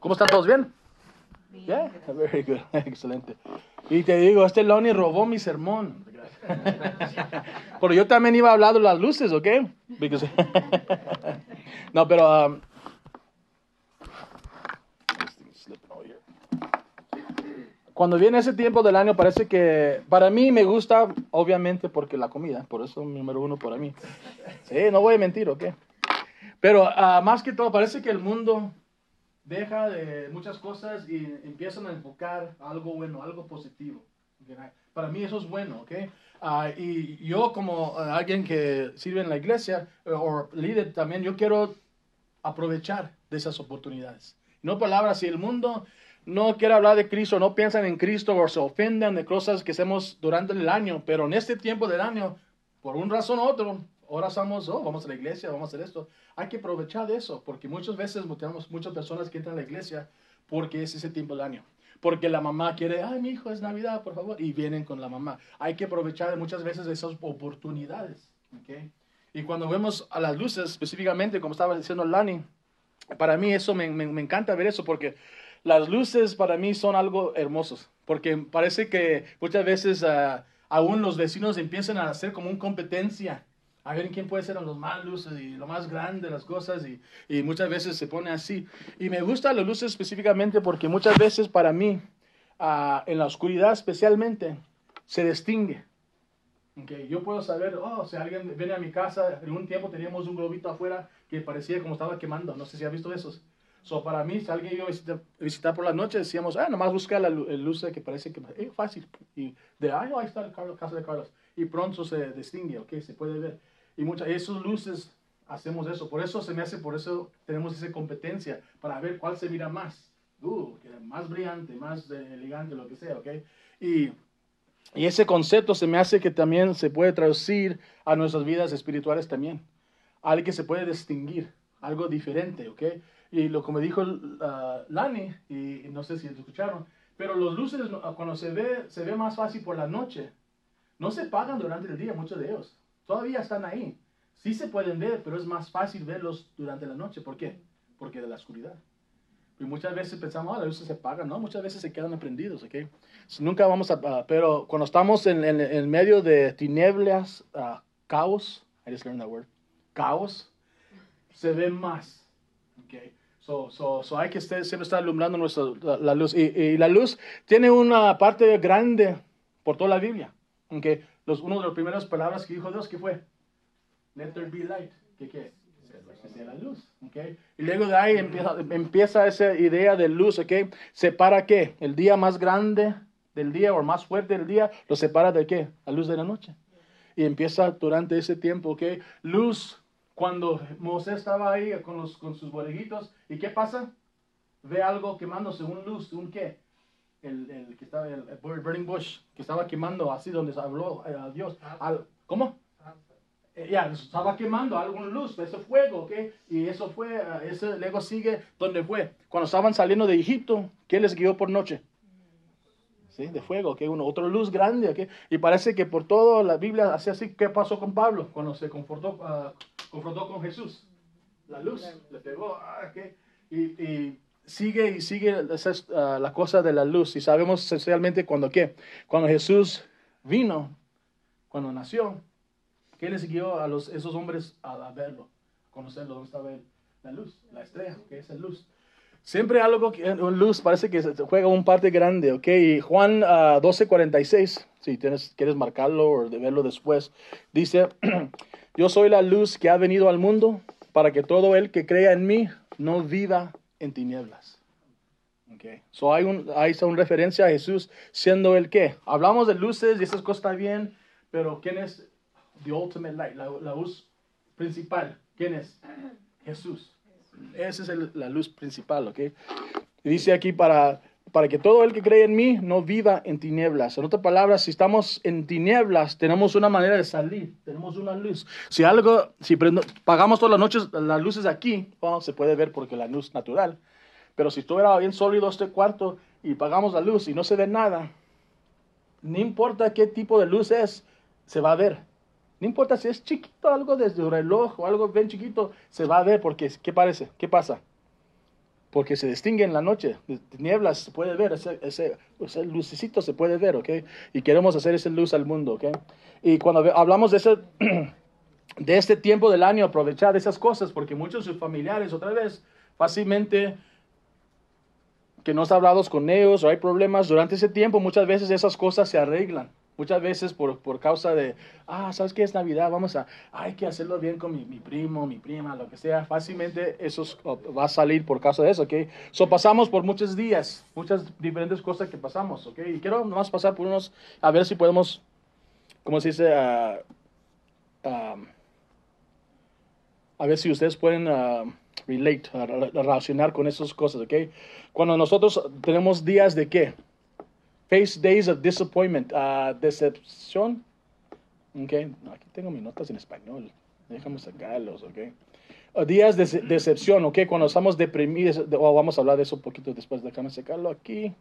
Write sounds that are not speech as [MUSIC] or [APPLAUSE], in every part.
¿Cómo están todos bien? Yeah, very good, [LAUGHS] excelente. Y te digo, este Lonnie robó mi sermón. [LAUGHS] Pero yo también iba a hablar de las luces, ¿ok? Because- [LAUGHS] no, pero... um. Cuando viene ese tiempo del año, parece que para mí me gusta, obviamente, porque la comida, por eso número uno para mí. Sí, no voy a mentir, ¿ok? Pero ah, más que todo, parece que el mundo deja de muchas cosas y empiezan a enfocar algo bueno, algo positivo. Para mí eso es bueno, ¿ok? Ah, y yo como ah, alguien que sirve en la iglesia eh, o líder también, yo quiero aprovechar de esas oportunidades. No palabras, si el mundo no quiere hablar de Cristo, no piensan en Cristo o se ofenden de cosas que hacemos durante el año, pero en este tiempo del año, por una razón u otra, ahora somos, oh, vamos a la iglesia, vamos a hacer esto. Hay que aprovechar de eso, porque muchas veces tenemos muchas personas que entran a la iglesia porque es ese tiempo del año. Porque la mamá quiere, ay, mi hijo, es Navidad, por favor, y vienen con la mamá. Hay que aprovechar muchas veces esas oportunidades. ¿ok? Y cuando vemos a las luces, específicamente, como estaba diciendo Lani, para mí eso me, me- me encanta ver eso porque las luces para mí son algo hermosos. Porque parece que muchas veces ah, aún los vecinos empiezan a hacer como una competencia. A ver quién puede ser los más luces y lo más grande las cosas y, y muchas veces se pone así. Y me gustan las luces específicamente porque muchas veces para mí, ah, en la oscuridad especialmente, se distingue. Okay, yo puedo saber, oh, si alguien viene a mi casa, en un tiempo teníamos un globito afuera que parecía como estaba quemando, no sé si ha visto esos. So, para mí, si alguien iba a visitar, visitar por la noche, decíamos, ah, nomás busca la luz que parece que es fácil. Y de, ay, ahí está Carlos, casa de Carlos. Y pronto se distingue, ok, se puede ver. Y muchas, esas luces hacemos eso. Por eso se me hace, por eso tenemos esa competencia, para ver cuál se mira más. Uh, más brillante, más eh, elegante, lo que sea, ok. Y y ese concepto se me hace que también se puede traducir a nuestras vidas espirituales también. Algo que se puede distinguir, algo diferente, ¿ok? Y lo como dijo ah, Lani, y, no sé si lo escucharon, pero los luces no- cuando se ve, se ve más fácil por la noche. No se pagan durante el día, muchos de ellos. Todavía están ahí. Sí se pueden ver, pero es más fácil verlos durante la noche. ¿Por qué? Porque de la oscuridad. Y muchas veces pensamos, ah, las luces se apagan, ¿no? Muchas veces se quedan prendidos, ¿ok? Si Nunca vamos a... a- pero cuando estamos en, en, en medio de tinieblas, ah, caos, I just learned that word, caos, se ve más, ¿ok? So, so, so hay que estar- siempre estar alumbrando nuestra, la, la luz. Y, y la luz tiene una parte grande por toda la Biblia, ¿ok? Los, uno de las primeras palabras que dijo Dios, ¿qué fue? Let there be light. ¿Qué qué? Sea la luz, ¿ok? Y luego de ahí empieza, empieza esa idea de luz, ¿ok? ¿Separa qué? El día más grande del día o más fuerte del día, lo separa de qué? La luz de la noche. Y empieza durante ese tiempo, ¿ok? Luz, cuando Moisés estaba ahí con, los, con sus bodeguitos, ¿y qué pasa? Ve algo quemándose, un luz, un qué? El, el que estaba, el, el burning bush, que estaba quemando así donde se habló eh, a Dios. Al- ¿Cómo? Eh, ya, estaba quemando algún luz, ese fuego, ¿ok? Y eso fue, ah, ese luego sigue, ¿dónde fue? Cuando estaban saliendo de Egipto, ¿qué les guió por noche? ¿Sí? De fuego, ¿ok? Uno, otra luz grande, ¿ok? Y parece que por todo la Biblia hace así, ¿qué pasó con Pablo cuando se confrontó, ah, confrontó con Jesús? La luz, le pegó, ah, ¿ok? Y, y sigue y sigue es, ah, la cosa de la luz. Y sabemos esencialmente cuando, ¿qué? Cuando Jesús vino, cuando nació, ¿Qué les guió a los, esos hombres a, a verlo, a conocerlo? ¿Dónde estaba él? La luz, la estrella, que es la luz. Siempre algo, que, una luz parece que juega un parte grande, ¿ok? Y Juan ah, 12:46, si tienes, quieres marcarlo o de verlo después, dice, [CLEARS THROAT] yo soy la luz que ha venido al mundo para que todo el que crea en mí no viva en tinieblas. Okay. So hay, un, hay una referencia a Jesús siendo el qué. Hablamos de luces y esas cosas bien, pero ¿quién es the ultimate light? La, la luz principal. ¿Quién es? [CLEARS THROAT] Jesús. Esa es el- la luz principal, ¿ok? Dice aquí para, para que todo el que cree en mí no viva en tinieblas. En otras palabras, si estamos en tinieblas, tenemos una manera de salir, tenemos una luz. Si algo, si pagamos todas las noches las luces aquí, bueno, se puede ver porque la luz natural. Pero si estuviera bien sólido este cuarto y pagamos la luz y no se ve nada, no importa qué tipo de luz es, se va a ver. No importa si es chiquito, algo desde un reloj o algo bien chiquito, se va a ver porque, ¿qué parece? ¿Qué pasa? Porque se distingue en la noche. De nieblas se puede ver, ese, ese, lucecito se puede ver, ¿ok? Y queremos hacer esa luz al mundo, ¿ok? Y cuando hablamos de, ese, [CLEARS THROAT] de este tiempo del año, aprovechar esas cosas, porque muchos de sus familiares, otra vez, fácilmente que no está hablados con ellos o hay problemas durante ese tiempo, muchas veces esas cosas se arreglan. Muchas veces por, por causa de, ah, ¿sabes qué es Navidad? Vamos a, hay que hacerlo bien con mi, mi primo, mi prima, lo que sea. Fácilmente eso va a salir por causa de eso, ¿ok? So pasamos por muchos días, muchas diferentes cosas que pasamos, ¿ok? Y quiero nomás pasar por unos, a ver si podemos, ¿cómo se dice? Ah, a ver si ustedes pueden ah, relate, re- relacionar con esas cosas, ¿ok? Cuando nosotros tenemos días de qué? Face days of disappointment, ah, decepción. ¿ok? No, aquí tengo mis notas en español. Déjame sacarlos, ¿ok? Ah, días de dece- decepción, ¿ok? Cuando estamos deprimidos, de- oh, vamos a hablar de eso un poquito después. Déjame sacarlo aquí.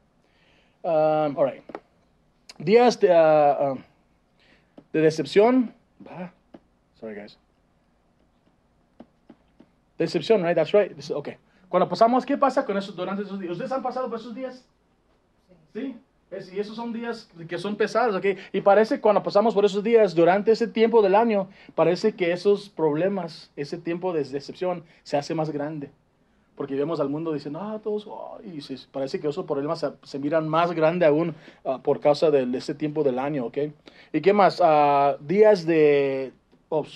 Um, all right. Días de, ah, de decepción. Ah, sorry, guys. Decepción, right? That's right. Okay. Cuando pasamos, ¿qué pasa con eso durante esos días? ¿Ustedes han pasado por esos días? Sí. Es- y esos son días que son pesados, ¿ok? Y parece cuando pasamos por esos días, durante ese tiempo del año, parece que esos problemas, ese tiempo de decepción se hace más grande. Porque vemos al mundo diciendo, ah, todos, oh", y parece que esos problemas se, miran más grande aún ah, por causa de, ese tiempo del año, ¿ok? ¿Y qué más? Ah, días de,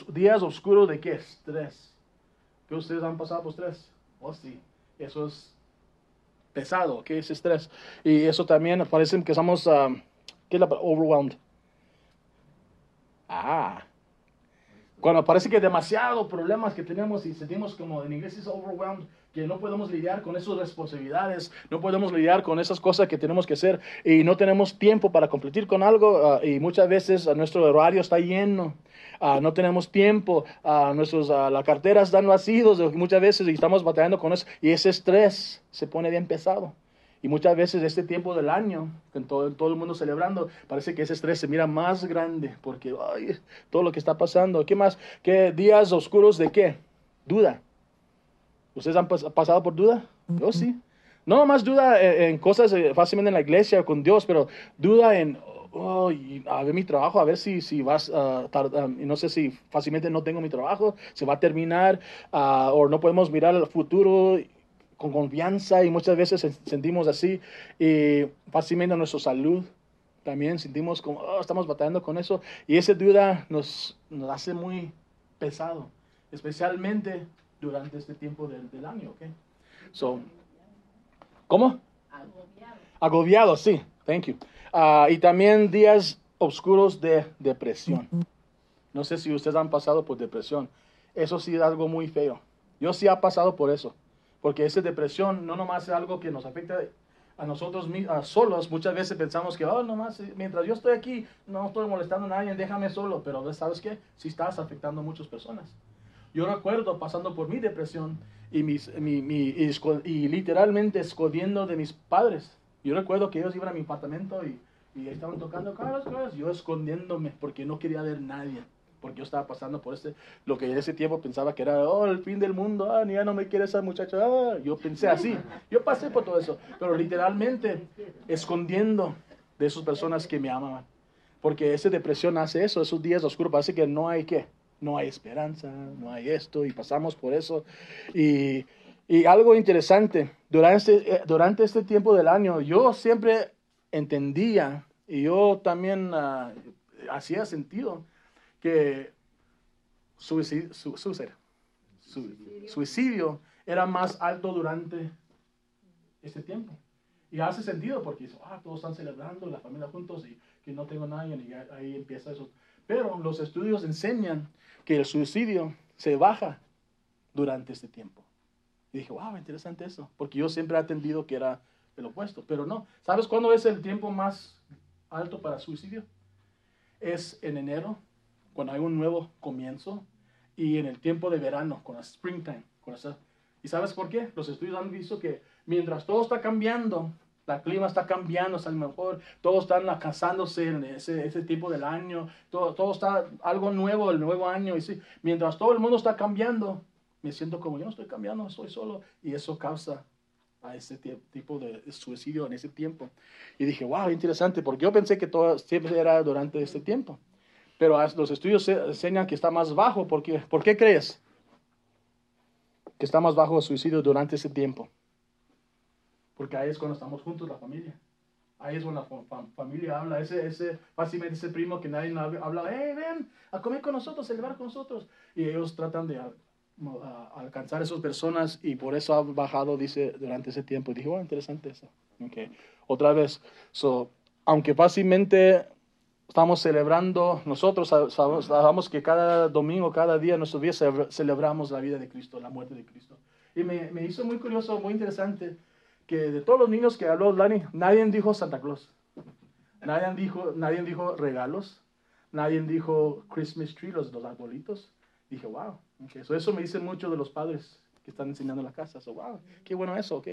días oscuros de qué? Estrés. ¿Qué ustedes han pasado por estrés? Oh, sí. Eso es pesado, ¿qué es estrés? Y eso también parece que estamos, um, ¿qué es la? Overwhelmed. Ah. Cuando parece que demasiado problemas que tenemos y sentimos como en inglés es overwhelmed, que no podemos lidiar con esas responsabilidades, no podemos lidiar con esas cosas que tenemos que hacer y no tenemos tiempo para competir con algo ah, y muchas veces nuestro horario está lleno. Ah, no tenemos tiempo, ah, nuestros, ah, las carteras están vacíos muchas veces y estamos batallando con eso y ese estrés se pone bien pesado. Y muchas veces este tiempo del año, con todo, todo el mundo celebrando, parece que ese estrés se mira más grande porque ay, todo lo que está pasando. ¿Qué más? ¿Qué días oscuros de qué? Duda. ¿Ustedes han pas- pasado por duda? Yo sí. No nomás duda en, en cosas eh, fácilmente en la iglesia con Dios, pero duda en, oh, a ver mi trabajo, a ver si, si vas a tardar, y no sé si fácilmente no tengo mi trabajo, se va a terminar, ah, o no podemos mirar al futuro con confianza y muchas veces sen- sentimos así y fácilmente nuestra salud también sentimos como oh, estamos batallando con eso y esa duda nos, nos hace muy pesado, especialmente durante este tiempo del, del año, ¿ok? So, ¿Cómo? Agobiado. Agobiado, sí, thank you. Ah, y también días oscuros de depresión. No sé si ustedes han pasado por depresión. Eso sí es algo muy feo. Yo sí he pasado por eso. Porque esa depresión no nomás es algo que nos afecta a nosotros a solos. Muchas veces pensamos que, oh, nomás, eh, mientras yo estoy aquí, no estoy molestando a nadie, déjame solo. Pero ¿sabes qué? Sí estás afectando a muchas personas. Yo recuerdo pasando por mi depresión y, mis, mi, mi- y, y literalmente escondiendo de mis padres. Yo recuerdo que ellos iban a mi apartamento y, y estaban tocando caras, caras, yo escondiéndome porque no quería ver a nadie. Porque yo estaba pasando por ese, lo que en ese tiempo pensaba que era, oh, el fin del mundo, ah, ya no me quiere esa muchacha, ah. Yo pensé así, yo pasé por todo eso, pero literalmente escondiendo de esas personas que me amaban. Porque esa depresión hace eso, esos días oscuros, parece que no hay qué, no hay esperanza, no hay esto, y pasamos por eso. Y, y algo interesante, durante, eh, durante este tiempo del año, yo siempre entendía, y yo también ah, hacía sentido, que suicidio, su- suicide- su- suicidio era más alto durante este tiempo. Y hace sentido porque ah, todos están celebrando, la familia juntos y que no tengo nadie y ahí empieza eso. Pero los estudios enseñan que el suicidio se baja durante este tiempo. Y dije, wow, interesante eso, porque yo siempre he atendido que era el opuesto, pero no. ¿Sabes cuándo es el tiempo más alto para suicidio? Es en enero, cuando hay un nuevo comienzo, y en el tiempo de verano, con la springtime. Con esa- ¿Y sabes por qué? Los estudios han visto que mientras todo está cambiando, el clima está cambiando, es a lo mejor, todos están casándose en ese, ese tipo del año, todo, todo está algo nuevo el nuevo año, y sí, mientras todo el mundo está cambiando, me siento como yo no estoy cambiando, estoy solo, y eso causa a ese tipo de suicidio en ese tiempo. Y dije, wow, interesante, porque yo pensé que todo siempre era durante este tiempo. Pero los estudios enseñan que está más bajo. ¿Por qué, ¿Por qué crees que está más bajo el suicidio durante ese tiempo? Porque ahí es cuando estamos juntos, la familia. Ahí es cuando la familia habla. Ese, ese, fácilmente ese primo que nadie habla, hey, ven a comer con nosotros, celebrar con nosotros. Y ellos tratan de alcanzar a esas personas y por eso ha bajado, dice, durante ese tiempo. Y dije, bueno, interesante eso. Okay. Otra vez, so, aunque fácilmente estamos celebrando, nosotros sabemos que cada domingo, cada día, nuestros días celebramos la vida de Cristo, la muerte de Cristo. Y me, me, hizo muy curioso, muy interesante, que de todos los niños que habló Lani, nadie dijo Santa Claus. Nadie dijo, nadie dijo regalos. Nadie dijo Christmas tree, los, los arbolitos. Dije, wow. Okay. eso me dice mucho de los padres que están enseñando en la casa. So, wow, qué bueno eso, ok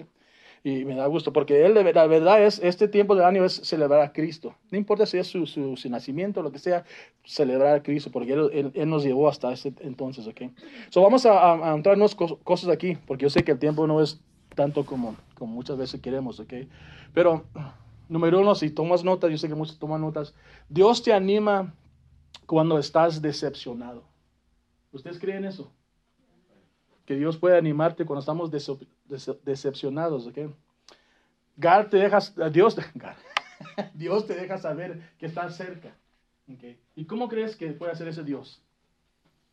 y me da gusto, porque él, la verdad es, este tiempo del año es celebrar a Cristo. No importa si es su, su, nacimiento, lo que sea, celebrar a Cristo, porque él, él, nos llevó hasta ese entonces, ¿ok? So vamos a, a, entrar en unas cosas aquí, porque yo sé que el tiempo no es tanto como, como muchas veces queremos, ¿ok? Pero, número uno, si tomas notas, yo sé que muchos toman notas, Dios te anima cuando estás decepcionado. ¿Ustedes creen eso? que Dios puede animarte cuando estamos decepcionados, ¿ok? te deja, Dios, [LAUGHS] Dios te deja saber que estás cerca, ¿ok? ¿Y cómo crees que puede hacer ese Dios?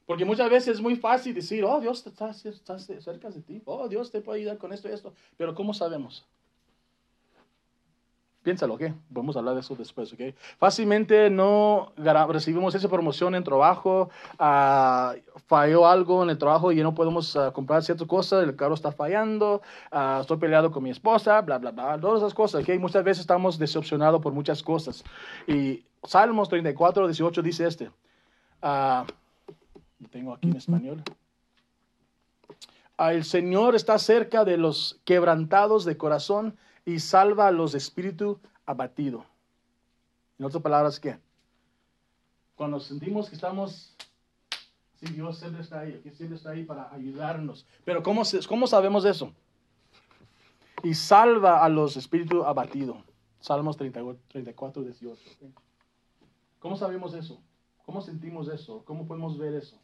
Porque muchas veces es muy fácil decir, oh, Dios está, está cerca de ti, oh, Dios te puede ayudar con esto y esto, pero ¿cómo sabemos? Piénsalo, ¿ok? Vamos a hablar de eso después, ¿ok? Fácilmente no recibimos esa promoción en trabajo, uh, falló algo en el trabajo y no podemos uh, comprar ciertas cosas, el carro está fallando, uh, estoy peleado con mi esposa, bla, bla, bla, todas esas cosas, ¿ok? Muchas veces estamos decepcionados por muchas cosas. Y Salmos 34, 18 dice este, lo tengo aquí en español. El Señor está cerca de los quebrantados de corazón y salva a los espíritus abatidos. En otras palabras, ¿qué? Cuando sentimos que estamos, sí, Dios siempre está ahí, que siempre está ahí para ayudarnos. Pero ¿cómo, cómo sabemos eso? Y salva a los espíritus abatidos. Salmos 34, 18. ¿Cómo sabemos eso? ¿Cómo sentimos eso? ¿Cómo podemos ver eso?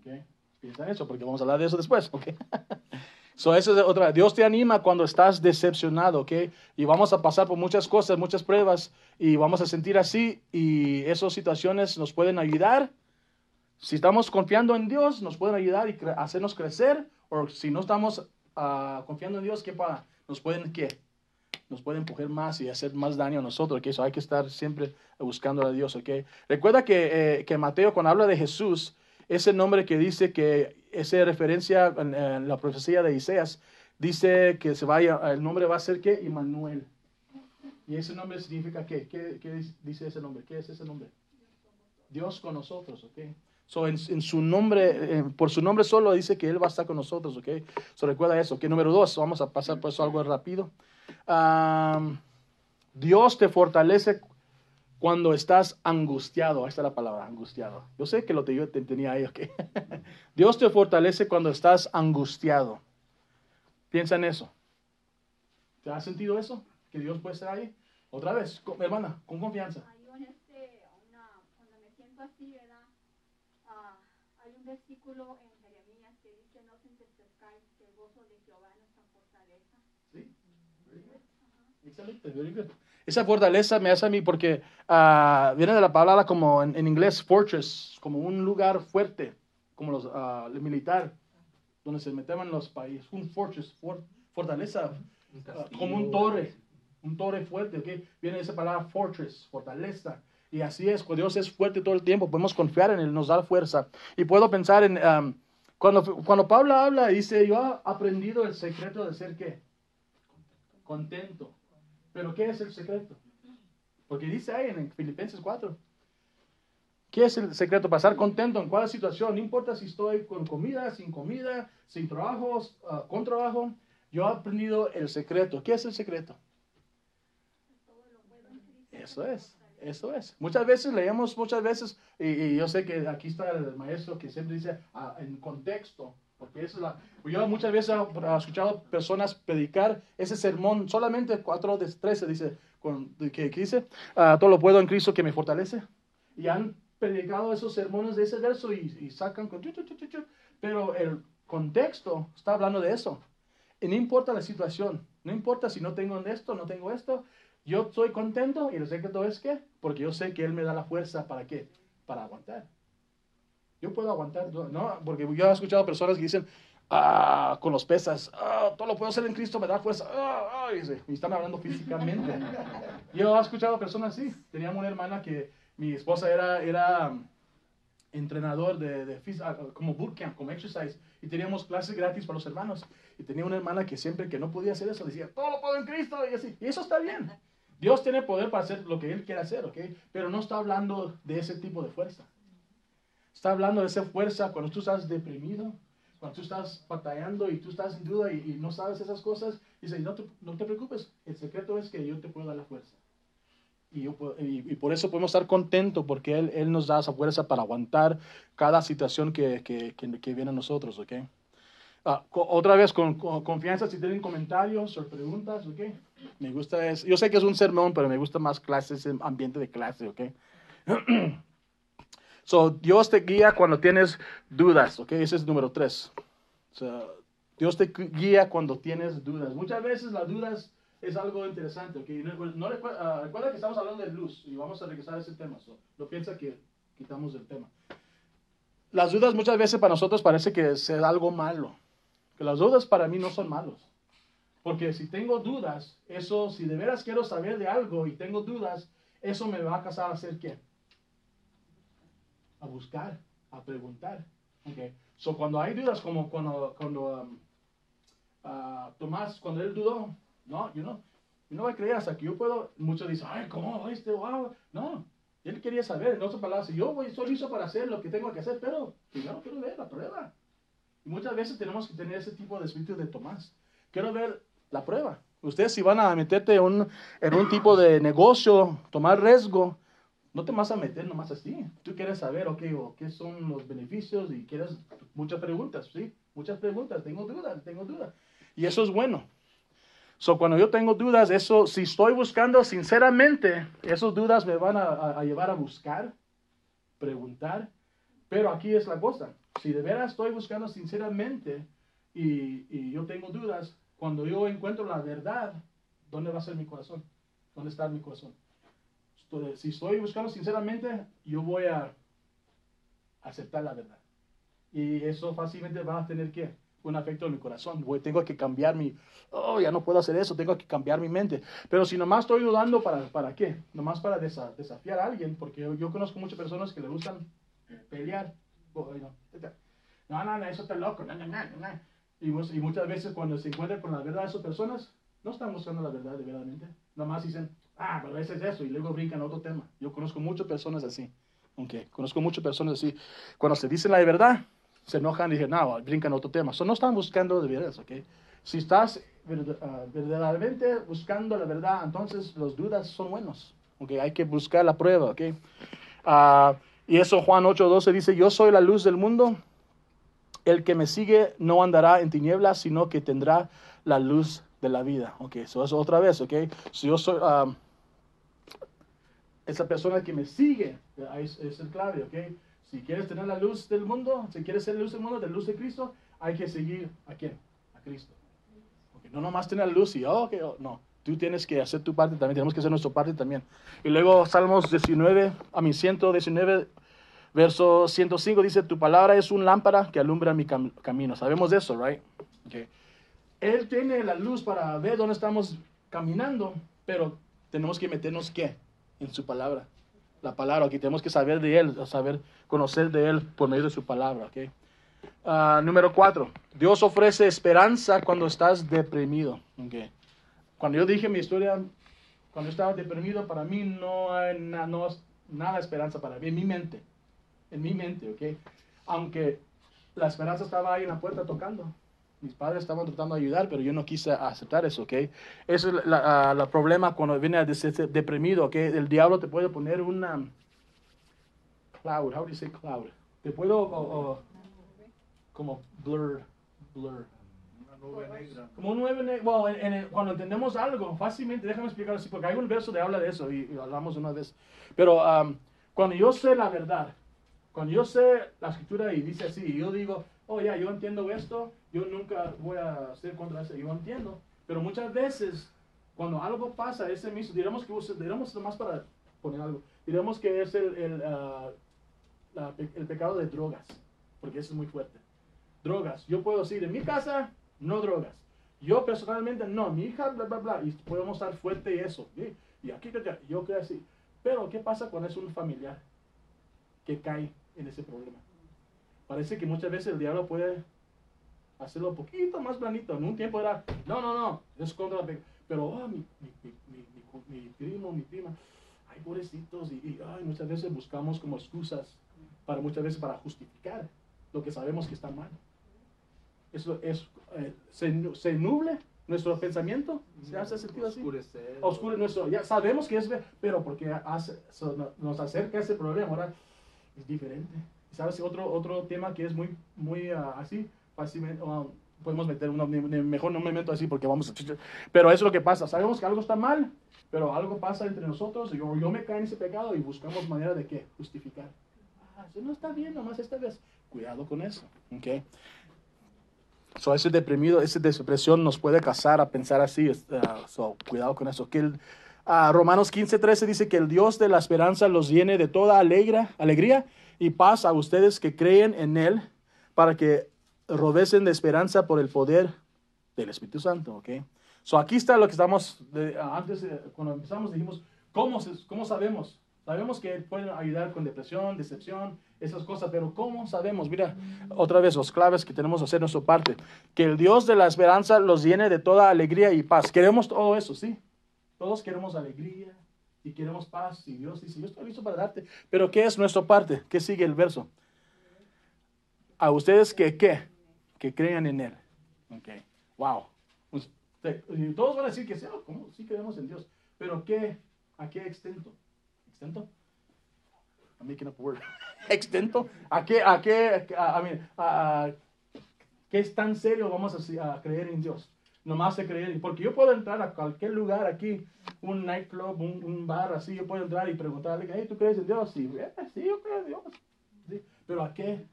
¿Okay? Piensa en eso, porque vamos a hablar de eso después. ¿okay? [LAUGHS] So, eso es otra. Dios te anima cuando estás decepcionado, ¿ok? Y vamos a pasar por muchas cosas, muchas pruebas, y vamos a sentir así, y esas situaciones nos pueden ayudar. Si estamos confiando en Dios, nos pueden ayudar y hacernos crecer, o si no estamos ah, confiando en Dios, ¿qué pasa? Nos pueden, ¿qué? Nos pueden empujar más y hacer más daño a nosotros, que eso hay que estar siempre buscando a Dios, ¿ok? Recuerda que, eh, que Mateo, cuando habla de Jesús, ese nombre que dice que esa referencia en, la profecía de Isaías, dice que se vaya, el nombre va a ser ¿qué? Immanuel. ¿Y ese nombre significa qué? ¿Qué, dice ese nombre? ¿Qué es ese nombre? Dios con nosotros, ¿ok? So, en, su nombre, por su nombre solo dice que Él va a estar con nosotros, ¿ok? So, recuerda eso. Que número dos, vamos a pasar por eso algo rápido. Dios te fortalece cuando estás angustiado, esta es la palabra, angustiado. Yo sé que lo te, yo te tenía ahí, ok. [LAUGHS] Dios te fortalece cuando estás angustiado. Piensa en eso. ¿Te has sentido eso? Que Dios puede estar ahí. Otra vez, hermana, con confianza. Hay este, cuando me siento así, ¿verdad? Ah, hay un versículo en Jeremías que dice, no se entristezcáis, que el gozo de Jehová es nuestra fortaleza. Sí, excelente, very good. Esa fortaleza me hace a mí porque uh, viene de la palabra como en, en, inglés fortress, como un lugar fuerte, como los, uh, el militar, donde se metían los países. Un fortress, fortaleza, uh, como un torre, un torre fuerte. ¿okay? Viene esa palabra fortress, fortaleza. Y así es, cuando Dios es fuerte todo el tiempo, podemos confiar en Él, nos da fuerza. Y puedo pensar en, um, cuando, cuando Pablo habla, dice, yo he aprendido el secreto de ser qué? Contento. Pero ¿qué es el secreto? Porque dice ahí en Filipenses 4. ¿Qué es el secreto? Pasar contento en cualquier situación. No importa si estoy con comida, sin comida, sin trabajo, uh, con trabajo. Yo he aprendido el secreto. ¿Qué es el secreto? Eso es. Eso es. Muchas veces leemos, muchas veces, y, yo sé que aquí está el maestro que siempre dice ah, en contexto, Porque eso es la, yo muchas veces he escuchado personas predicar ese sermón, solamente 4 de 13 dice, que, dice, ah, todo lo puedo en Cristo que me fortalece. Y han predicado esos sermones de ese verso y, sacan con... Pero el contexto está hablando de eso. Y no importa la situación, no importa si no tengo esto, no tengo esto, yo estoy contento y el secreto es que, porque yo sé que Él me da la fuerza para qué, para aguantar. Yo puedo aguantar, ¿no? Porque yo he escuchado personas que dicen, ah, con los pesas, ah, todo lo puedo hacer en Cristo, me da fuerza, ah, y están hablando físicamente. [LAUGHS] Yo he escuchado personas así. Teníamos una hermana que mi esposa era, era um, entrenador de, de, ah, como bootcamp, como exercise, y teníamos clases gratis para los hermanos. Y tenía una hermana que siempre que no podía hacer eso, decía, todo lo puedo en Cristo, y así. Y eso está bien. Dios tiene poder para hacer lo que Él quiere hacer, ¿ok? Pero no está hablando de ese tipo de fuerza. Está hablando de esa fuerza cuando tú estás deprimido, cuando tú estás batallando y tú estás en duda y, no sabes esas cosas. Dice, no te, no te preocupes, el secreto es que yo te puedo dar la fuerza. Y, yo, y, por eso podemos estar contentos, porque él, él, nos da esa fuerza para aguantar cada situación que, que, que, viene a nosotros, ¿ok? Ah, otra vez, con, confianza, si tienen comentarios o preguntas, ¿ok? Me gusta, es, yo sé que es un sermón, pero me gusta más clases, ambiente de clase, ¿ok? [CLEARS THROAT] so, Dios te guía cuando tienes dudas, ¿ok? Ese es número tres. Dios te guía cuando tienes dudas. Muchas veces las dudas es algo interesante. ¿okay? No, ah, recuerda, que estamos hablando de luz y vamos a regresar a ese tema. no piensa que quitamos el tema. Las dudas muchas veces para nosotros parece que es algo malo. Que las dudas para mí no son malos. Porque si tengo dudas, eso, si de veras quiero saber de algo y tengo dudas, eso me va a casar a hacer qué? A buscar, a preguntar. Okay. So, cuando hay dudas, como cuando, cuando um, uh, Tomás, cuando él dudó, no, yo no, yo no voy a creer hasta que yo puedo. Muchos dicen, ay, ¿cómo? Este, wow. No, él quería saber, en otras palabras, yo voy, estoy listo para hacer lo que tengo que hacer, pero primero quiero ver la prueba. Y muchas veces tenemos que tener ese tipo de espíritu de Tomás. Quiero ver la prueba. Ustedes si van a meterte un, en un tipo de negocio, tomar riesgo, no te vas a meter nomás así. Tú quieres saber, ok, qué son los beneficios y quieres muchas preguntas, ¿sí? Muchas preguntas, tengo dudas, tengo dudas. Y eso es bueno. So, cuando yo tengo dudas, eso, si estoy buscando sinceramente, esas dudas me van a, llevar a buscar, preguntar. Pero aquí es la cosa. Si de veras estoy buscando sinceramente y, y yo tengo dudas, cuando yo encuentro la verdad, ¿dónde va a ser mi corazón? ¿Dónde está mi corazón? Si estoy buscando sinceramente, yo voy a aceptar la verdad. Y eso fácilmente va a tener que un afecto en mi corazón. Voy, tengo que cambiar mi, oh, ya no puedo hacer eso, tengo que cambiar mi mente. Pero si nomás estoy dudando, ¿para, para qué? Nomás para desafiar a alguien, porque yo, conozco muchas personas que le gustan pelear. Oh, no, no, no, eso está loco. Y, y, muchas veces cuando se encuentran con la verdad de esas personas, no están buscando la verdad de verdaderamente. Nomás dicen, ah, pero ese es eso, y luego brincan a otro tema. Yo conozco muchas personas así. Okay. Conozco muchas personas así. Cuando se dice la verdad, se enojan y dicen, no, brincan otro tema. So, no están buscando de verdad, ¿ok? Si estás ah, verdaderamente buscando la verdad, entonces las dudas son buenos, ¿ok? Hay que buscar la prueba, ¿ok? Uh, y eso Juan 8:12 dice, yo soy la luz del mundo, el que me sigue no andará en tinieblas, sino que tendrá la luz de la vida, ¿ok? Eso es otra vez, ¿ok? Si yo soy... Uh, esa persona que me sigue, es, es el clave, ¿ok? Si quieres tener la luz del mundo, si quieres ser la luz del mundo, de luz de Cristo, hay que seguir a quién? A Cristo. No nomás tener la luz y, oh, oh, no. Tú tienes que hacer tu parte también, tenemos que hacer nuestra parte también. Y luego Salmos 19, a mi 119, verso 105 dice, tu palabra es un lámpara que alumbra mi camino. Sabemos de eso, right? Okay. Él tiene la luz para ver dónde estamos caminando, pero tenemos que meternos, ¿qué? En su palabra la palabra, aquí tenemos que saber de Él, saber conocer de Él por medio de su palabra. ¿okay? Ah, número cuatro, Dios ofrece esperanza cuando estás deprimido. Okay? Cuando yo dije mi historia, cuando estaba deprimido, para mí no hay no, nada de esperanza para mí, en mi mente, en mi mente, ¿ok? Aunque la esperanza estaba ahí en la puerta tocando. Mis padres estaban tratando de ayudar, pero yo no quise aceptar eso, ¿ok? Ese es el uh, problema cuando viene a deprimido, ¿ok? El diablo te puede poner una cloud, how do you say cloud? Te puedo como blur, blur. Una nube negra. Como un nueve, ne- bueno, en- en el- cuando entendemos algo, fácilmente, déjame explicar así, porque hay un verso que habla de eso y, y hablamos una vez. Pero um, cuando yo sé la verdad, cuando yo sé la escritura y dice así, yo digo, oh ya, yo entiendo esto, yo nunca voy a ser contra eso, yo entiendo. Pero muchas veces, cuando algo pasa, ese mismo, diremos que, diremos nomás para poner algo, diremos que es el, el, ah, el pecado de drogas, porque eso es muy fuerte drogas. Yo puedo decir, en mi casa, no drogas. Yo personalmente, no. Mi hija, bla, bla, bla. Y podemos estar fuerte y eso. Y, aquí, yo creo así. Pero, ¿qué pasa cuando es un familiar que cae en ese problema? Parece que muchas veces el diablo puede hacerlo un poquito más planito. En un tiempo era, no, no, no, es contra la pe- Pero, oh, mi, mi, mi, mi, primo, mi prima, ay, pobrecitos. Y, y, ay, muchas veces buscamos como excusas para muchas veces para justificar lo que sabemos que está mal. Eso es, eh, se, se nuble nuestro pensamiento, ¿se hace sentido así? Oscurecer. Oscure nuestro, ya sabemos que es, pero porque hace, nos acerca ese problema, ahora es diferente. ¿Sabes? Otro, otro tema que es muy, muy ah, así, fácilmente, ah, podemos meter uno, mejor no me meto así porque vamos a... [LAUGHS] Pero eso es lo que pasa, sabemos que algo está mal, pero algo pasa entre nosotros, yo, yo me cae en ese pecado y buscamos manera de qué, justificar. Ah, eso no está bien, nomás esta vez. Cuidado con eso, ¿ok? So, ese deprimido, esa depresión nos puede casar a pensar así. ah, so, cuidado con eso. Que el, ah, Romanos 15, 13 dice que el Dios de la esperanza los llene de toda alegra, alegría y paz a ustedes que creen en Él para que rodecen de esperanza por el poder del Espíritu Santo. ¿ok? So, aquí está lo que estamos, de- ah, antes eh, cuando empezamos dijimos, ¿cómo, ¿cómo sabemos? Sabemos que pueden ayudar con depresión, decepción, esas cosas, pero ¿cómo sabemos? Mira, otra vez los claves que tenemos que hacer nuestra parte. Que el Dios de la esperanza los llene de toda alegría y paz. Queremos todo eso, ¿sí? Todos queremos alegría y queremos paz. Y Dios dice, yo estoy listo para darte. Pero ¿qué es nuestra parte? ¿Qué sigue el verso? A ustedes que, ¿qué? Que crean en Él. Ok. Wow. Y todos van a decir que sí, oh, ¿cómo? Sí creemos en Dios. Pero ¿qué? ¿A qué extento? ¿Extento? Making up word. [LAUGHS] ¿Extento? ¿A qué? ¿A qué? A, ¿Qué es tan serio vamos a creer en Dios? Nomás de creer. Porque yo puedo entrar a cualquier lugar aquí, un nightclub, un, un bar así, yo puedo entrar y preguntarle, hey, ¿tú crees en Dios? Sí, "Eh, sí yo creo en Dios. Pero ¿a qué?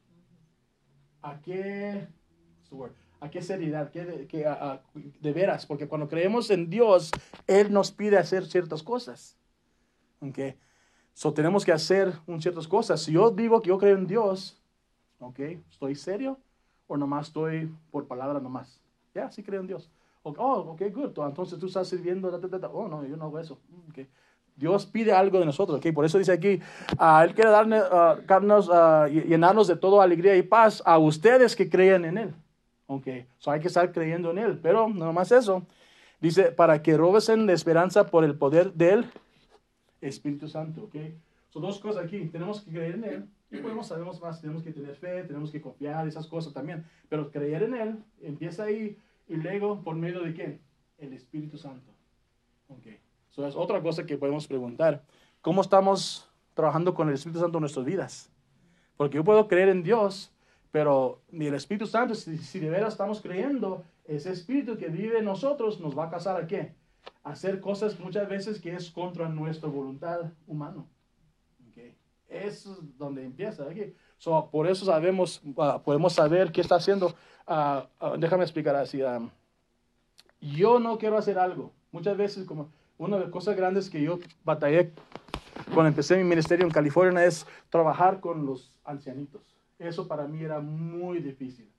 ¿A qué? ¿A qué seriedad? ¿Qué qué, de veras? Porque cuando creemos en Dios, Él nos pide hacer ciertas cosas. ¿ok? So, tenemos que hacer un ciertas cosas. Si yo digo que yo creo en Dios, ¿ok? ¿Estoy serio? ¿O nomás estoy por palabra nomás? Ya, sí creo en Dios. Oh, ok, good. Entonces tú estás sirviendo. Oh, no, yo no hago eso. Ok. Dios pide algo de nosotros, ¿ok? Por eso dice aquí, ah, Él quiere darle, ah, darnos, ah, y- llenarnos de toda alegría y paz a ustedes que crean en Él. Ok, so hay que estar creyendo en Él, pero no nomás eso. Dice, para que robesen de esperanza por el poder del Espíritu Santo, ¿ok? Son dos cosas aquí. Tenemos que creer en Él y podemos sabemos más. Tenemos que tener fe, tenemos que confiar, esas cosas también. Pero creer en Él empieza ahí y luego por medio de quién? El Espíritu Santo. Ok. So es otra cosa que podemos preguntar. ¿Cómo estamos trabajando con el Espíritu Santo en nuestras vidas? Porque yo puedo creer en Dios, pero ni el Espíritu Santo, si, si de veras estamos creyendo, ese Espíritu que vive en nosotros nos va a casar a qué? A hacer cosas muchas veces que es contra nuestra voluntad humana. Eso es donde empieza aquí. So, por eso sabemos, ah, podemos saber qué está haciendo. Ah, ah, déjame explicar así. ah, yo no quiero hacer algo. Muchas veces, como una de las cosas grandes que yo batallé cuando empecé mi ministerio en California es trabajar con los ancianitos. Eso para mí era muy difícil,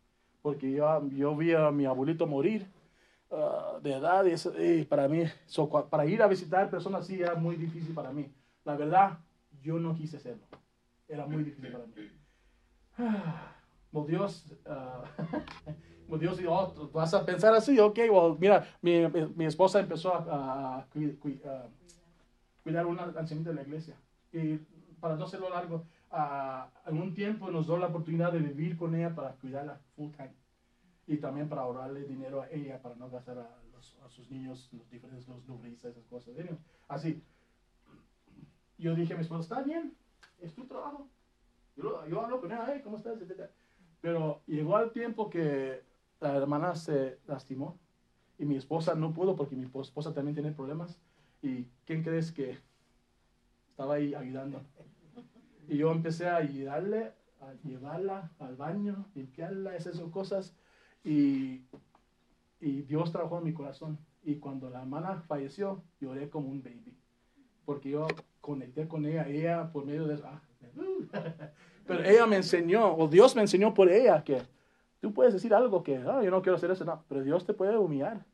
porque yo, yo vi a mi abuelito morir ah, de edad y, eso- y para mí, so, para ir a visitar personas así era muy difícil para mí. La verdad, yo no quise hacerlo. Era muy difícil para mí. [SIGHS] Ah, Dios, [LAUGHS] well, Dios oh, ¿tú vas a pensar así, ok, well, mira, mi, mi- esposa empezó a, cui- cui- a cuidar una ancianita de la iglesia. Y para no hacerlo largo, ah, en un tiempo nos dio la oportunidad de vivir con ella para cuidarla full time. Y también para ahorrarle dinero a ella, para no gastar a, los- a sus niños los diferentes, los nubristas, esas cosas. Anyway, Yo dije a mi esposa, está bien, es tu trabajo. Yo, yo hablo con ella, ¿cómo estás? Pero llegó al tiempo que la hermana se lastimó y mi esposa no pudo porque mi esposa también tiene problemas. ¿Y quién crees que estaba ahí ayudando? Y yo empecé a ayudarle, a llevarla al baño, limpiarla, esas cosas. Y, y Dios trabajó en mi corazón. Y cuando la hermana falleció, lloré como un baby. Porque yo conecté con ella, ella por medio de... Ah, [LAUGHS] pero ella me enseñó, o Dios me enseñó por ella que tú puedes decir algo que, ah, yo no quiero hacer eso, no, pero Dios te puede humillar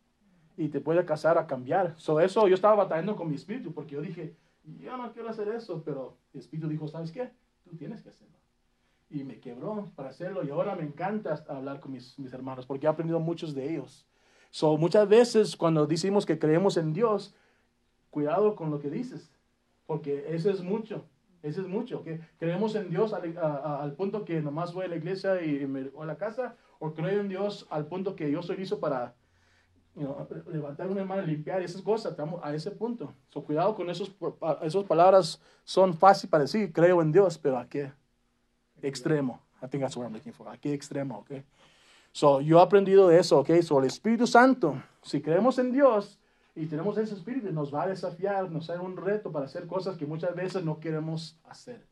y te puede casar a cambiar. So, eso yo estaba batallando con mi espíritu porque yo dije, yo no quiero hacer eso, pero el espíritu dijo, ¿sabes qué? Tú tienes que hacerlo. Y me quebró para hacerlo y ahora me encanta hablar con mis, mis hermanos porque he aprendido muchos de ellos. So, muchas veces cuando decimos que creemos en Dios, cuidado con lo que dices, porque eso es mucho. Eso es mucho, que creemos en Dios al, punto que nomás voy a la iglesia y me voy a la casa, o creo en Dios al punto que yo soy listo para levantar una mano, limpiar esas cosas, estamos a ese punto. So, cuidado con esos, esas palabras, son fáciles para decir, creo en Dios, pero ¿a qué extremo? I think that's what I'm looking for. ¿A qué extremo? Okay? So, yo he aprendido de eso, ¿ok? So, el Espíritu Santo, si creemos en Dios, y tenemos ese espíritu, nos va a desafiar, nos da un reto para hacer cosas que muchas veces no queremos hacer.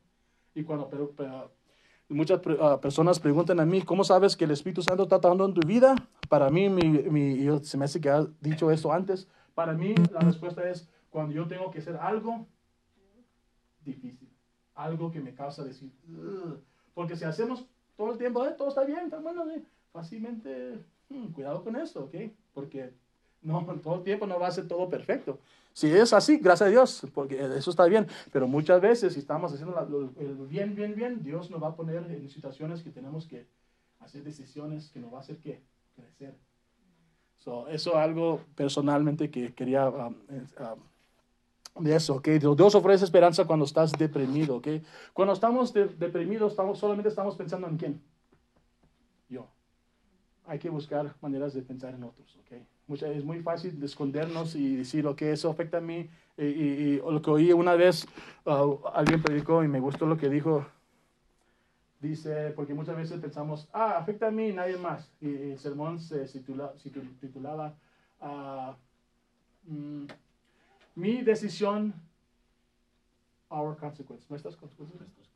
Y cuando pero, muchas ah, personas preguntan a mí, ¿cómo sabes que el Espíritu Santo está trabajando en tu vida? Para mí, mi, mi, yo, se me hace que ha dicho esto antes, para mí la respuesta es cuando yo tengo que hacer algo difícil, algo que me causa decir, porque si hacemos todo el tiempo, eh, todo está bien, está bueno, fácilmente, hmm, cuidado con eso, ¿ok? Porque no, [LAUGHS] todo el tiempo no va a ser todo perfecto. Si es así, gracias a Dios, porque eso está bien. Pero muchas veces, si estamos haciendo el bien, bien, bien, Dios nos va a poner en situaciones que tenemos que hacer decisiones que nos va a hacer que crecer. So, eso es algo personalmente que quería um, um, de eso, ¿ok? Dios ofrece esperanza cuando estás deprimido, ¿ok? Cuando estamos deprimidos, estamos, solamente estamos pensando en quién. Yo. Hay que buscar maneras de pensar en otros, ¿ok? Es muy fácil de escondernos y decir, lo que eso afecta a mí. Y, lo que oí una vez, uh, alguien predicó y me gustó lo que dijo. Dice, porque muchas veces pensamos, ah, afecta a mí y nadie más. Y, el sermón se titulaba, uh, Mi decisión, our consequences, nuestras consecuencias.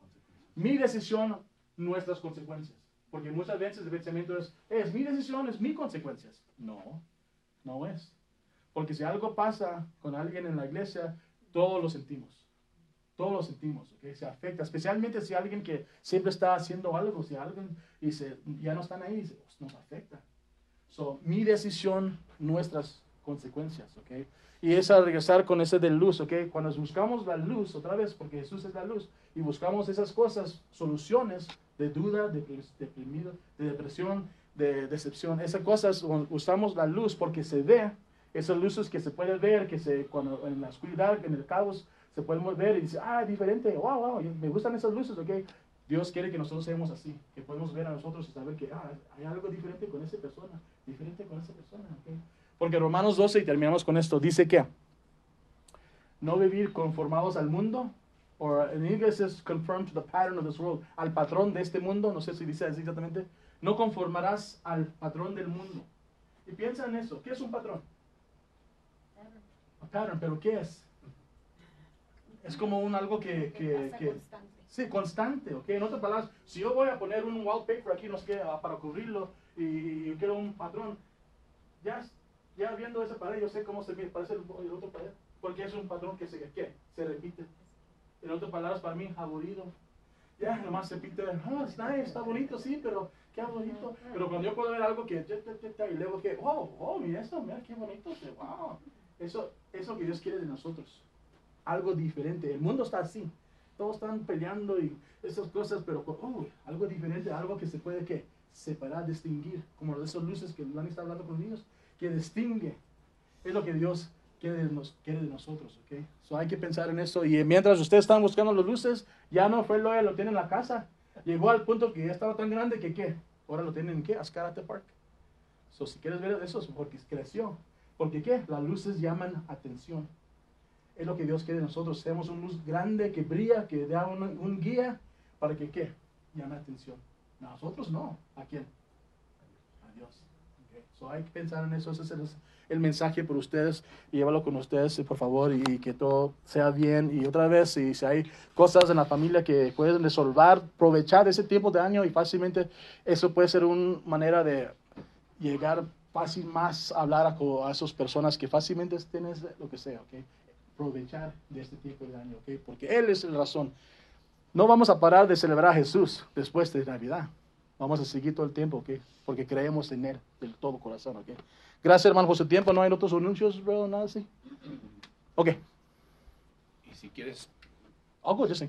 Mi decisión, nuestras consecuencias. Porque muchas veces el pensamiento es, es mi decisión, es mi consecuencias. No, no es. Porque si algo pasa con alguien en la iglesia, todos lo sentimos. Todos lo sentimos, ¿okay? se afecta, especialmente si alguien que siempre está haciendo algo, si alguien y ya no están ahí, pues, nos afecta. So, mi decisión, nuestras consecuencias, ¿ok? Y es a regresar con ese de luz, ¿ok? Cuando buscamos la luz, otra vez, porque Jesús es la luz, y buscamos esas cosas, soluciones de duda, de, deprimido, de depresión, de decepción. Esas cosas usamos la luz porque se ve, esas luces que se puede ver, que se, cuando en la oscuridad, en el caos, se pueden ver y dice, ah, diferente, wow, wow, me gustan esas luces, ok. Dios quiere que nosotros seamos así, que podemos ver a nosotros y saber que ah, hay algo diferente con esa persona, diferente con esa persona, ok. Porque Romanos 12, y terminamos con esto, dice que no vivir conformados al mundo, o en inglés es conform to the pattern of this world, al patrón de este mundo, no sé si dice exactamente, no conformarás al patrón del mundo. Y piensa en eso. ¿Qué es un patrón? Patrón, pero ¿qué es? Es como un algo que... que, constante. Sí, constante, ¿ok? En otras palabras, si yo voy a poner un wallpaper aquí, no sé para cubrirlo, y, yo quiero un patrón, ya, ya viendo esa pared, yo sé cómo se parece el, otro pared, porque es un patrón que se, ¿qué? se repite. En otras palabras, para mí, aburrido. Ya, nomás se repite, oh, está, está bonito, sí, pero qué bonito. Pero cuando yo puedo ver algo que, y luego que, oh, oh, mira eso, mira qué bonito, wow. Eso es lo que Dios quiere de nosotros. Algo diferente. El mundo está así. Todos están peleando y esas cosas, pero oh, algo diferente, algo que se puede que separar, distinguir, como de esas luces que Lani está hablando con los niños, que distingue. Es lo que Dios quiere de, nos, quiere de nosotros, ¿ok? So hay que pensar en eso. Y mientras ustedes están buscando las luces, ya no fue lo lo tiene en la casa Llegó al punto que ya estaba tan grande que ¿qué? Ahora lo tienen en qué? Ascarate Park. So, si quieres ver eso es porque creció. Porque ¿qué? Las luces llaman atención. Es lo que Dios quiere de nosotros. Seamos una luz grande que brilla, que da un, guía para que ¿qué? Llame atención. Nosotros no. ¿A quién? A Dios. So hay que pensar en eso. Ese es el, mensaje por ustedes. Llévalo con ustedes, por favor, y, que todo sea bien. Y otra vez, si, si hay cosas en la familia que pueden resolver, aprovechar ese tiempo de año y fácilmente eso puede ser una manera de llegar fácil más a hablar a, a esas personas que fácilmente tienen lo que sea, ¿ok? Aprovechar de este tiempo de año, ¿ok? Porque Él es la razón. No vamos a parar de celebrar a Jesús después de Navidad. Vamos a seguir todo el tiempo, ¿ok? Porque creemos en Él del todo corazón, ¿ok? Gracias, hermano, por su tiempo. ¿No hay otros anuncios, bro? Nada así. Ok. Y si quieres I'll go just